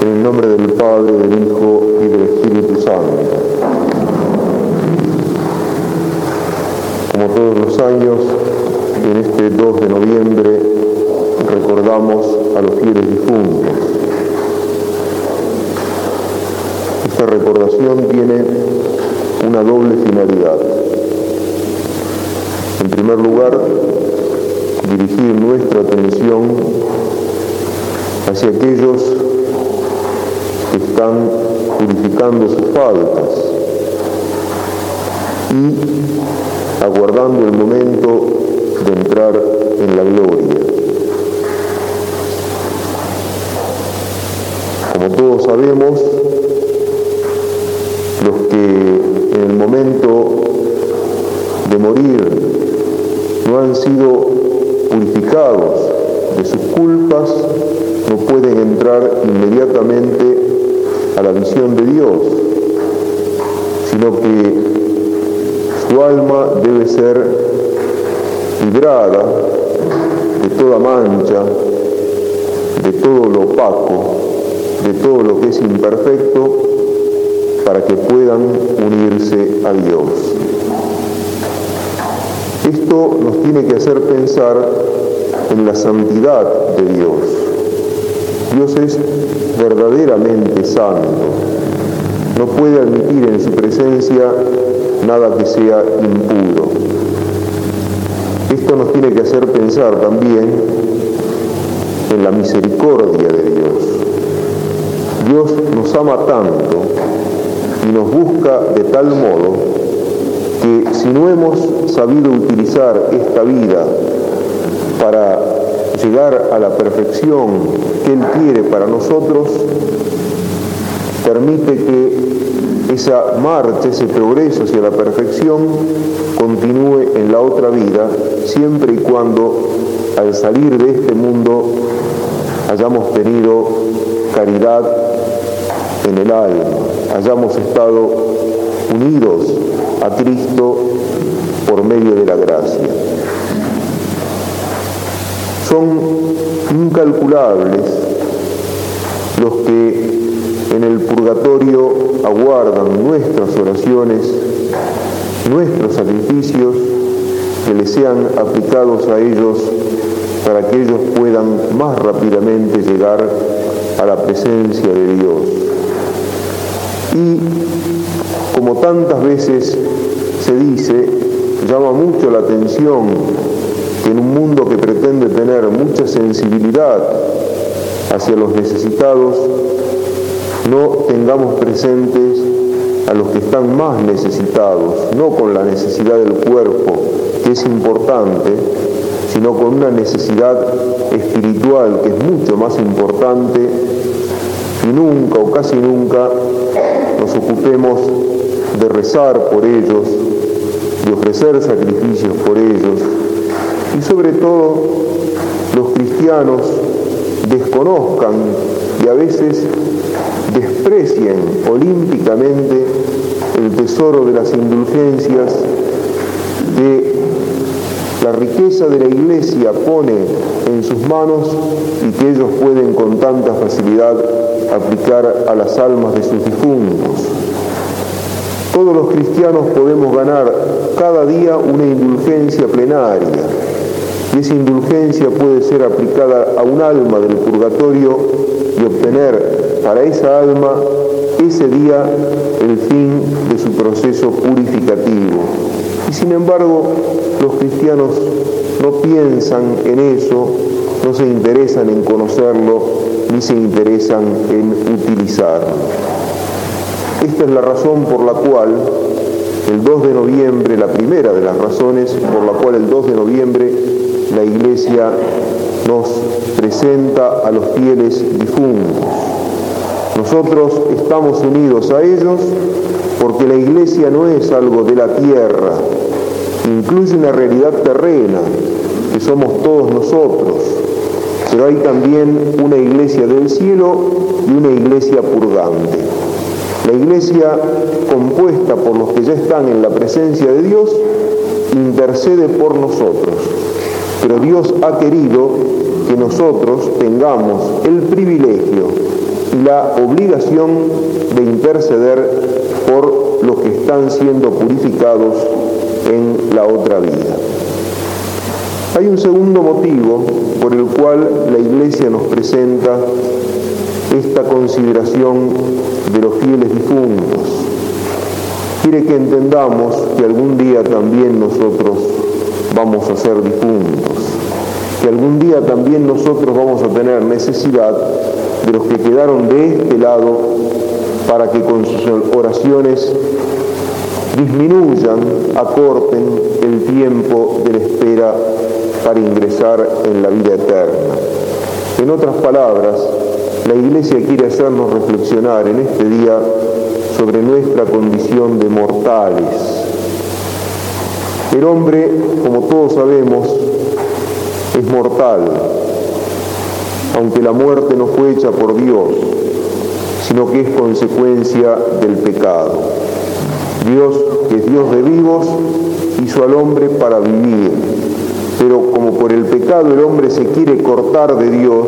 En el nombre del Padre, del Hijo y del Espíritu Santo. Como todos los años, en este 2 de noviembre recordamos a los fieles difuntos. Esta recordación tiene una doble finalidad. En primer lugar, dirigir nuestra atención hacia aquellos que están purificando sus faltas y aguardando el momento de entrar en la gloria. Como todos sabemos, los que en el momento de morir no han sido purificados de sus culpas, no pueden entrar inmediatamente a la visión de Dios, sino que su alma debe ser librada de toda mancha, de todo lo opaco, de todo lo que es imperfecto, para que puedan unirse a Dios. Esto nos tiene que hacer pensar en la santidad de Dios. Dios es verdaderamente santo. No puede admitir en su presencia nada que sea impuro. Esto nos tiene que hacer pensar también en la misericordia de Dios. Dios nos ama tanto y nos busca de tal modo que si no hemos sabido utilizar esta vida para llegar a la perfección que Él quiere para nosotros, permite que esa marcha, ese progreso hacia la perfección continúe en la otra vida, siempre y cuando al salir de este mundo hayamos tenido caridad en el alma, hayamos estado unidos a Cristo por medio de la gracia. Son incalculables los que en el purgatorio aguardan nuestras oraciones, nuestros sacrificios, que les sean aplicados a ellos para que ellos puedan más rápidamente llegar a la presencia de Dios. Y como tantas veces se dice, llama mucho la atención en un mundo que pretende tener mucha sensibilidad hacia los necesitados, no tengamos presentes a los que están más necesitados, no con la necesidad del cuerpo, que es importante, sino con una necesidad espiritual que es mucho más importante y nunca o casi nunca nos ocupemos de rezar por ellos, de ofrecer sacrificios por ellos y sobre todo los cristianos desconozcan y a veces desprecien olímpicamente el tesoro de las indulgencias que la riqueza de la iglesia pone en sus manos y que ellos pueden con tanta facilidad aplicar a las almas de sus difuntos. Todos los cristianos podemos ganar cada día una indulgencia plenaria y esa indulgencia puede ser aplicada a un alma del purgatorio y obtener para esa alma ese día el fin de su proceso purificativo. Y sin embargo, los cristianos no piensan en eso, no se interesan en conocerlo, ni se interesan en utilizarlo. Esta es la razón por la cual el 2 de noviembre, la primera de las razones por la cual el 2 de noviembre la Iglesia nos presenta a los fieles difuntos. Nosotros estamos unidos a ellos porque la Iglesia no es algo de la tierra, incluye una realidad terrena, que somos todos nosotros, pero hay también una iglesia del cielo y una iglesia purgante. La iglesia compuesta por los que ya están en la presencia de Dios intercede por nosotros, pero Dios ha querido que nosotros tengamos el privilegio y la obligación de interceder por los que están siendo purificados en la otra vida. Hay un segundo motivo por el cual la Iglesia nos presenta esta consideración de los fieles difuntos. Quiere que entendamos que algún día también nosotros vamos a ser difuntos, que algún día también nosotros vamos a tener necesidad de los que quedaron de este lado para que con sus oraciones disminuyan, acorten el tiempo de la espera para ingresar en la vida eterna. En otras palabras, la Iglesia quiere hacernos reflexionar en este día sobre nuestra condición de mortales. El hombre, como todos sabemos, es mortal, aunque la muerte no fue hecha por Dios, sino que es consecuencia del pecado. Dios, que es Dios de vivos, hizo al hombre para vivir, pero como por el pecado el hombre se quiere cortar de Dios,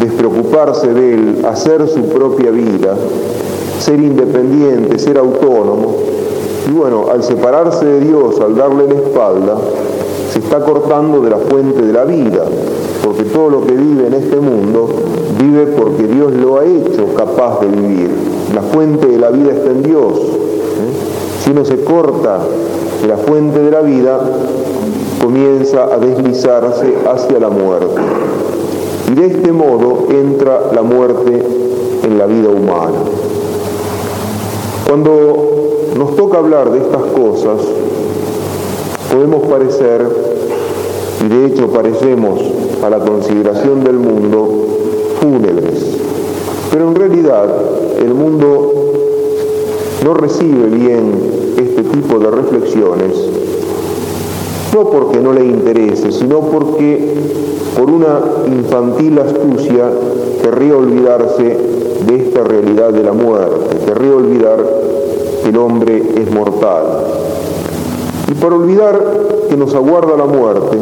despreocuparse de Él, hacer su propia vida, ser independiente, ser autónomo, y bueno, al separarse de Dios, al darle la espalda, se está cortando de la fuente de la vida, porque todo lo que vive en este mundo vive porque Dios lo ha hecho capaz de vivir. La fuente de la vida está en Dios. ¿eh? Si uno se corta de la fuente de la vida, comienza a deslizarse hacia la muerte. Y de este modo entra la muerte en la vida humana. Cuando nos toca hablar de estas cosas, podemos parecer, y de hecho parecemos a la consideración del mundo, fúnebres. Pero en realidad el mundo no recibe bien este tipo de reflexiones no porque no le interese, sino porque por una infantil astucia querría olvidarse de esta realidad de la muerte, querría olvidar que el hombre es mortal. Y para olvidar que nos aguarda la muerte,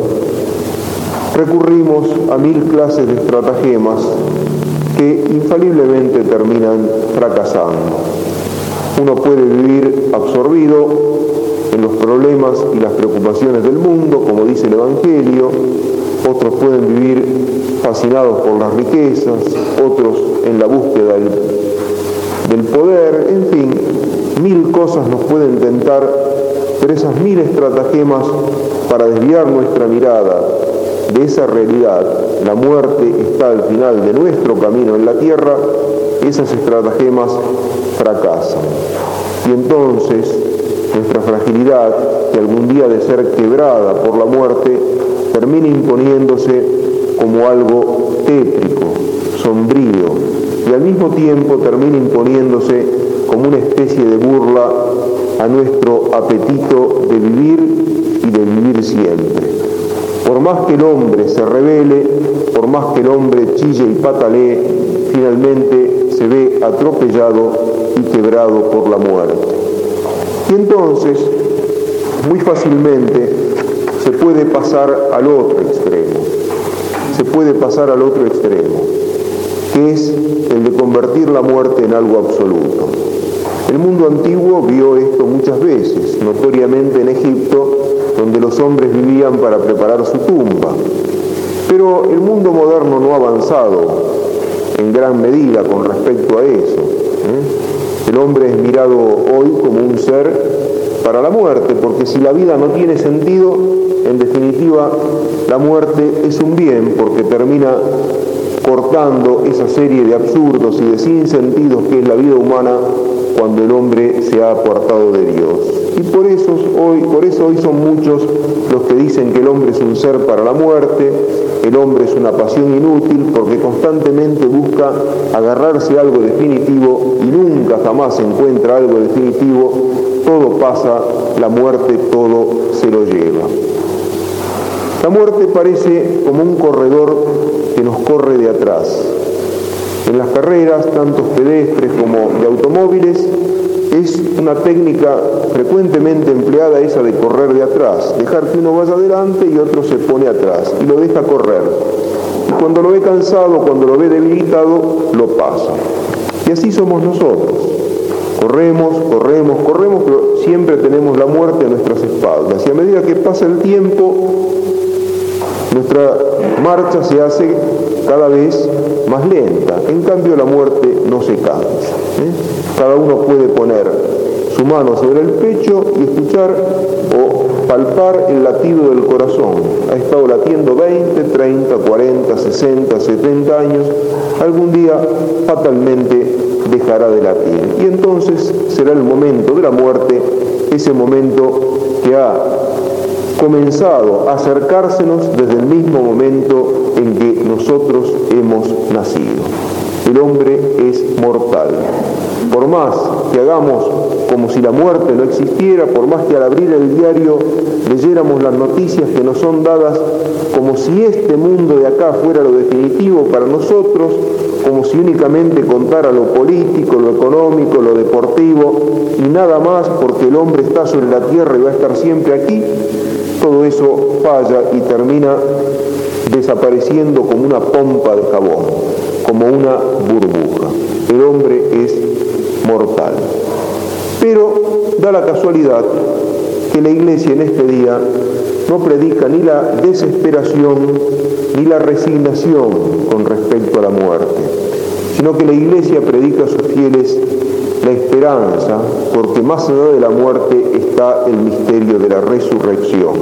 recurrimos a mil clases de estratagemas que infaliblemente terminan fracasando. Uno puede vivir absorbido en los problemas y las preocupaciones del mundo, como dice el Evangelio, otros pueden vivir fascinados por las riquezas, otros en la búsqueda del, poder, en fin, mil cosas nos pueden tentar, pero esas mil estratagemas para desviar nuestra mirada de esa realidad, la muerte está al final de nuestro camino en la tierra, esas estratagemas fracasan. Y entonces nuestra fragilidad, que algún día de ser quebrada por la muerte, termina imponiéndose como algo tétrico, sombrío, y al mismo tiempo termina imponiéndose como una especie de burla a nuestro apetito de vivir y de vivir siempre. Por más que el hombre se revele, por más que el hombre chille y patalee, finalmente se ve atropellado y quebrado por la muerte. Y entonces, muy fácilmente, se puede pasar al otro extremo. Se puede pasar al otro extremo, que es el de convertir la muerte en algo absoluto. El mundo antiguo vio esto muchas veces, notoriamente en Egipto, donde los hombres vivían para preparar su tumba. Pero el mundo moderno no ha avanzado en gran medida con respecto a eso. ¿eh? El hombre es mirado hoy como un ser para la muerte, porque si la vida no tiene sentido, en definitiva, la muerte es un bien, porque termina cortando esa serie de absurdos y de sinsentidos que es la vida humana cuando el hombre se ha apartado de Dios. Y por eso hoy, por eso hoy son muchos los que dicen que el hombre es un ser para la muerte, el hombre es una pasión inútil porque constantemente busca agarrarse a algo definitivo y nunca jamás encuentra algo definitivo, todo pasa, la muerte todo se lo lleva. La muerte parece como un corredor que nos corre de atrás. En las carreras, tanto pedestres como de automóviles, es una técnica frecuentemente empleada esa de correr de atrás, dejar que uno vaya adelante y otro se pone atrás y lo deja correr. Y cuando lo ve cansado, cuando lo ve debilitado, lo pasa. Y así somos nosotros. Corremos, corremos, corremos, pero siempre tenemos la muerte a nuestras espaldas. Y a medida que pasa el tiempo, nuestra marcha se hace cada vez más lenta. En cambio, la muerte no se cansa. ¿eh? Cada uno puede poner su mano sobre el pecho y escuchar o palpar el latido del corazón. Ha estado latiendo 20, 30, 40, 60, 70 años. Algún día fatalmente dejará de latir. Y entonces será el momento de la muerte, ese momento que ha comenzado a acercársenos desde el mismo momento en que nosotros hemos nacido. El hombre es mortal. Por más que hagamos como si la muerte no existiera, por más que al abrir el diario leyéramos las noticias que nos son dadas como si este mundo de acá fuera lo definitivo para nosotros, como si únicamente contara lo político, lo económico, lo deportivo y nada más porque el hombre está sobre la tierra y va a estar siempre aquí, todo eso falla y termina desapareciendo como una pompa de jabón, como una burbuja. El hombre es mortal. Pero da la casualidad que la iglesia en este día no predica ni la desesperación ni la resignación con respecto a la muerte, sino que la iglesia predica a sus fieles la esperanza, porque más allá de la muerte está el misterio de la resurrección.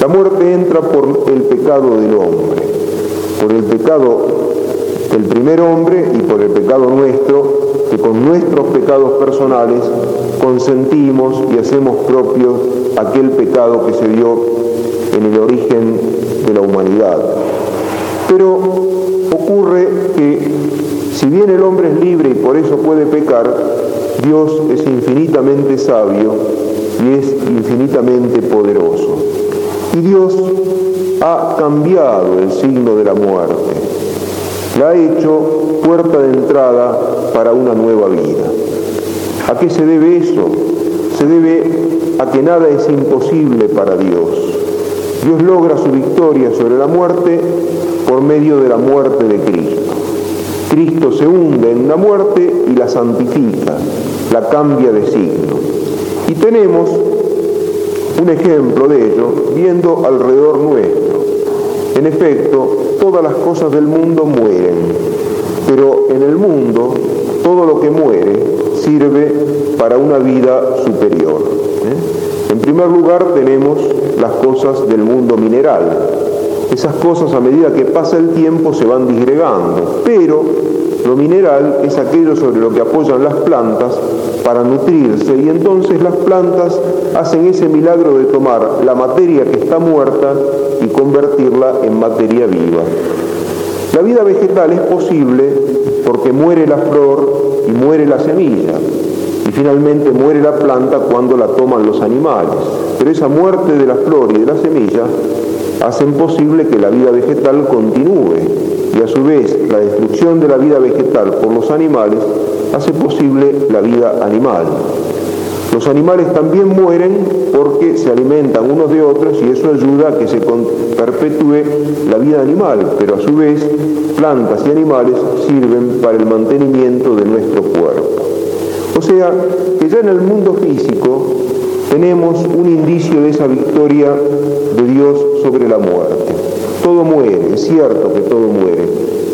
La muerte entra por el pecado del hombre, por el pecado del primer hombre y por el pecado nuestro, que con nuestros pecados personales consentimos y hacemos propio aquel pecado que se dio en el origen de la humanidad. Pero ocurre que si bien el hombre es libre y por eso puede pecar, Dios es infinitamente sabio y es infinitamente poderoso. Y Dios ha cambiado el signo de la muerte, la ha hecho puerta de entrada para una nueva vida. ¿A qué se debe eso? Se debe a que nada es imposible para Dios. Dios logra su victoria sobre la muerte por medio de la muerte de Cristo. Cristo se hunde en la muerte y la santifica, la cambia de signo. Y tenemos un ejemplo de ello viendo alrededor nuestro. En efecto, todas las cosas del mundo mueren, pero en el mundo todo lo que muere sirve para una vida superior. ¿eh? En primer lugar tenemos las cosas del mundo mineral. Esas cosas a medida que pasa el tiempo se van disgregando, pero lo mineral es aquello sobre lo que apoyan las plantas para nutrirse y entonces las plantas hacen ese milagro de tomar la materia que está muerta y convertirla en materia viva. La vida vegetal es posible porque muere la flor y muere la semilla y finalmente muere la planta cuando la toman los animales. Pero esa muerte de la flor y de la semilla hacen posible que la vida vegetal continúe y a su vez la destrucción de la vida vegetal por los animales hace posible la vida animal. Los animales también mueren porque se alimentan unos de otros y eso ayuda a que se perpetúe la vida animal, pero a su vez plantas y animales sirven para el mantenimiento de nuestro cuerpo. O sea, que ya en el mundo físico tenemos un indicio de esa victoria de Dios sobre la muerte. Todo muere, es cierto que todo muere,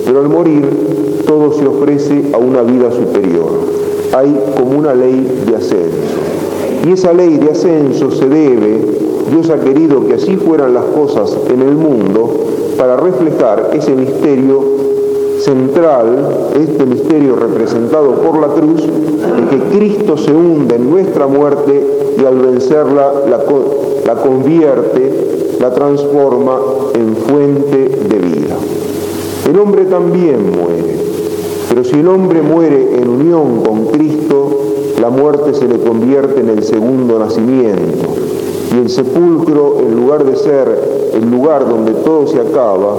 pero al morir todo se ofrece a una vida superior. Hay como una ley de ascenso. Y esa ley de ascenso se debe, Dios ha querido que así fueran las cosas en el mundo, para reflejar ese misterio central, este misterio representado por la cruz, de que Cristo se hunde en nuestra muerte y al vencerla la, la convierte, la transforma en fuente de vida. El hombre también muere, pero si el hombre muere en unión con Cristo, la muerte se le convierte en el segundo nacimiento. Y el sepulcro, en lugar de ser el lugar donde todo se acaba,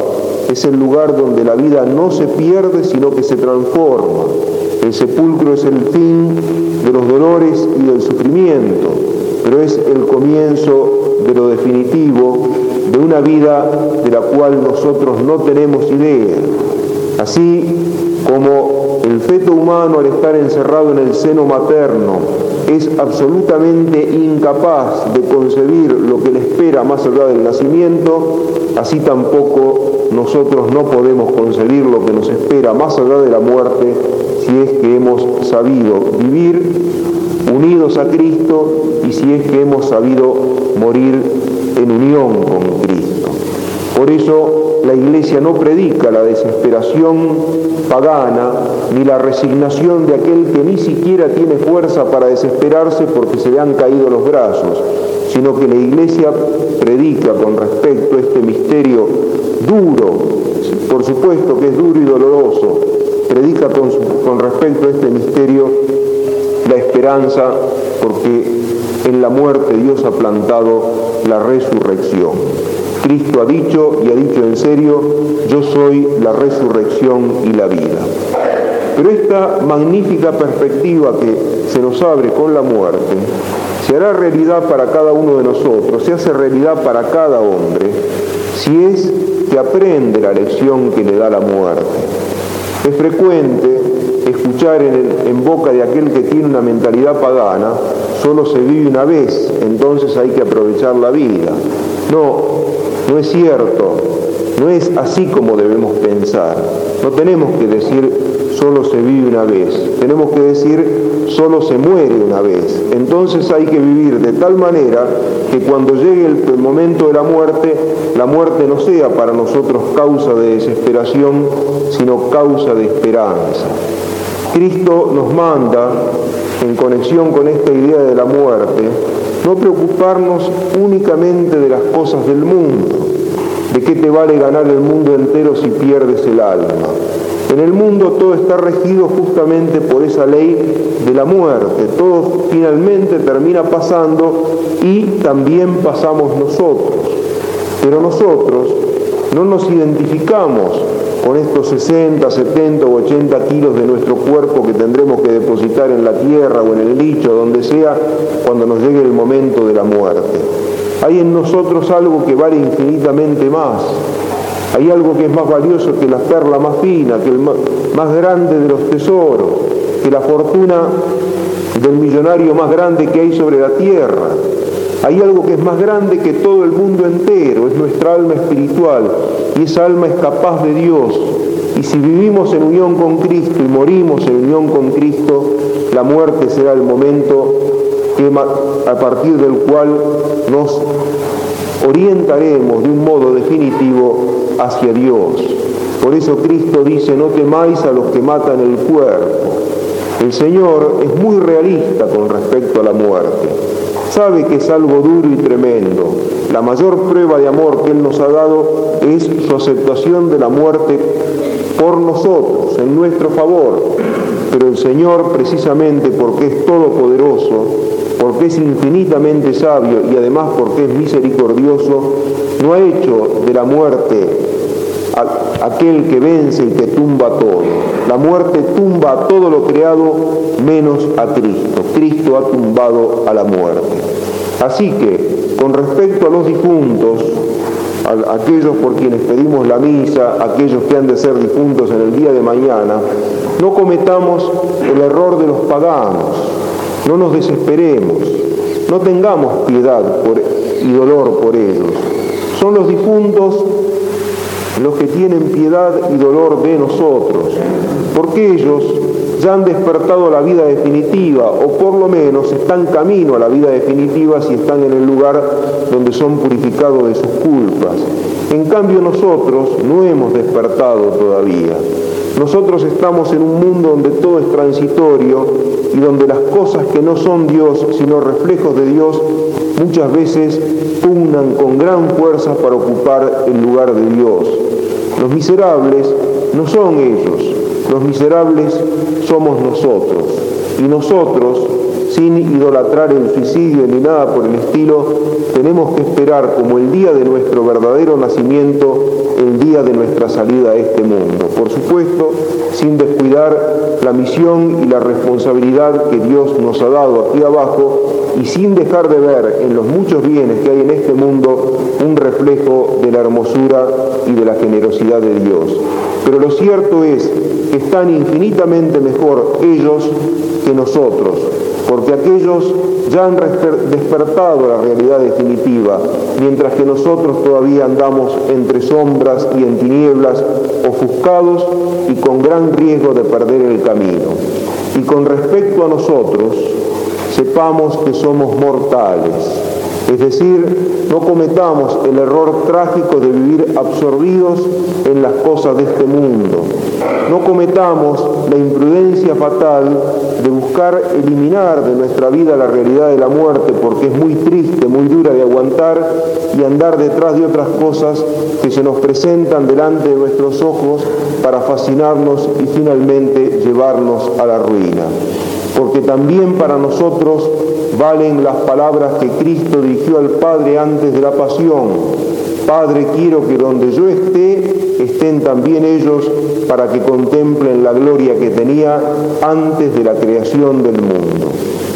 es el lugar donde la vida no se pierde, sino que se transforma. El sepulcro es el fin de los dolores y del sufrimiento, pero es el comienzo de definitivo de una vida de la cual nosotros no tenemos idea. Así como el feto humano al estar encerrado en el seno materno es absolutamente incapaz de concebir lo que le espera más allá del nacimiento, así tampoco nosotros no podemos concebir lo que nos espera más allá de la muerte si es que hemos sabido vivir unidos a Cristo y si es que hemos sabido morir en unión con Cristo. Por eso la Iglesia no predica la desesperación pagana ni la resignación de aquel que ni siquiera tiene fuerza para desesperarse porque se le han caído los brazos, sino que la Iglesia predica con respecto a este misterio duro, por supuesto que es duro y doloroso, predica con, con respecto a este misterio la esperanza porque en la muerte Dios ha plantado la resurrección. Cristo ha dicho y ha dicho en serio, yo soy la resurrección y la vida. Pero esta magnífica perspectiva que se nos abre con la muerte se hará realidad para cada uno de nosotros, se hace realidad para cada hombre, si es que aprende la lección que le da la muerte. Es frecuente escuchar en, boca de aquel que tiene una mentalidad pagana, solo se vive una vez, entonces hay que aprovechar la vida. No, no es cierto, no es así como debemos pensar. No tenemos que decir solo se vive una vez, tenemos que decir solo se muere una vez. Entonces hay que vivir de tal manera que cuando llegue el momento de la muerte, la muerte no sea para nosotros causa de desesperación, sino causa de esperanza. Cristo nos manda, en conexión con esta idea de la muerte, no preocuparnos únicamente de las cosas del mundo, de qué te vale ganar el mundo entero si pierdes el alma. En el mundo todo está regido justamente por esa ley de la muerte. Todo finalmente termina pasando y también pasamos nosotros. Pero nosotros no nos identificamos con estos 60, 70 o 80 kilos de nuestro cuerpo que tendremos que depositar en la tierra o en el licho, donde sea, cuando nos llegue el momento de la muerte. Hay en nosotros algo que vale infinitamente más. Hay algo que es más valioso que la perla más fina, que el más grande de los tesoros, que la fortuna del millonario más grande que hay sobre la tierra. Hay algo que es más grande que todo el mundo entero, es nuestra alma espiritual, y esa alma es capaz de Dios. Y si vivimos en unión con Cristo y morimos en unión con Cristo, la muerte será el momento a partir del cual nos orientaremos de un modo definitivo hacia Dios. Por eso Cristo dice, no temáis a los que matan el cuerpo. El Señor es muy realista con respecto a la muerte. Sabe que es algo duro y tremendo. La mayor prueba de amor que Él nos ha dado es su aceptación de la muerte por nosotros, en nuestro favor. Pero el Señor, precisamente porque es todopoderoso, porque es infinitamente sabio y además porque es misericordioso, no ha hecho de la muerte aquel que vence y que tumba todo. La muerte tumba a todo lo creado menos a Cristo. Cristo ha tumbado a la muerte. Así que, con respecto a los difuntos, a aquellos por quienes pedimos la misa, aquellos que han de ser difuntos en el día de mañana, no cometamos el error de los paganos, no nos desesperemos, no tengamos piedad y dolor por ellos. Son los difuntos los que tienen piedad y dolor de nosotros, porque ellos ya han despertado la vida definitiva, o por lo menos están camino a la vida definitiva si están en el lugar donde son purificados de sus culpas. En cambio nosotros no hemos despertado todavía. Nosotros estamos en un mundo donde todo es transitorio y donde las cosas que no son Dios, sino reflejos de Dios, muchas veces pugnan con gran fuerza para ocupar el lugar de Dios. Los miserables no son ellos, los miserables somos nosotros. Y nosotros, sin idolatrar el suicidio ni nada por el estilo, tenemos que esperar como el día de nuestro verdadero nacimiento, el día de nuestra salida a este mundo. Por supuesto, sin descuidar la misión y la responsabilidad que Dios nos ha dado aquí abajo y sin dejar de ver en los muchos bienes que hay en este mundo un reflejo de la hermosura y de la generosidad de Dios. Pero lo cierto es que están infinitamente mejor ellos que nosotros, porque aquellos ya han despertado la realidad definitiva, mientras que nosotros todavía andamos entre sombras y en tinieblas, ofuscados y con gran riesgo de perder el camino. Y con respecto a nosotros, sepamos que somos mortales es decir, no cometamos el error trágico de vivir absorbidos en las cosas de este mundo. No cometamos la imprudencia fatal de buscar eliminar de nuestra vida la realidad de la muerte porque es muy triste, muy dura de aguantar y andar detrás de otras cosas que se nos presentan delante de nuestros ojos para fascinarnos y finalmente llevarnos a la ruina. Porque también para nosotros valen las palabras que Cristo dirigió al Padre antes de la pasión. Padre, quiero que donde yo esté, estén también ellos para que contemplen la gloria que tenía antes de la creación del mundo.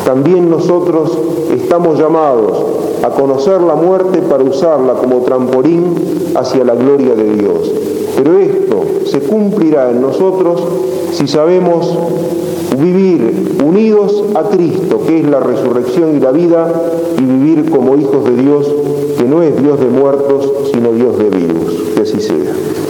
También nosotros estamos llamados a conocer la muerte para usarla como trampolín hacia la gloria de Dios. Pero esto se cumplirá en nosotros si sabemos vivir unidos a Cristo, que es la resurrección y la vida, y vivir como hijos de Dios, que no es Dios de muertos, sino Dios de vivos. Que así sea.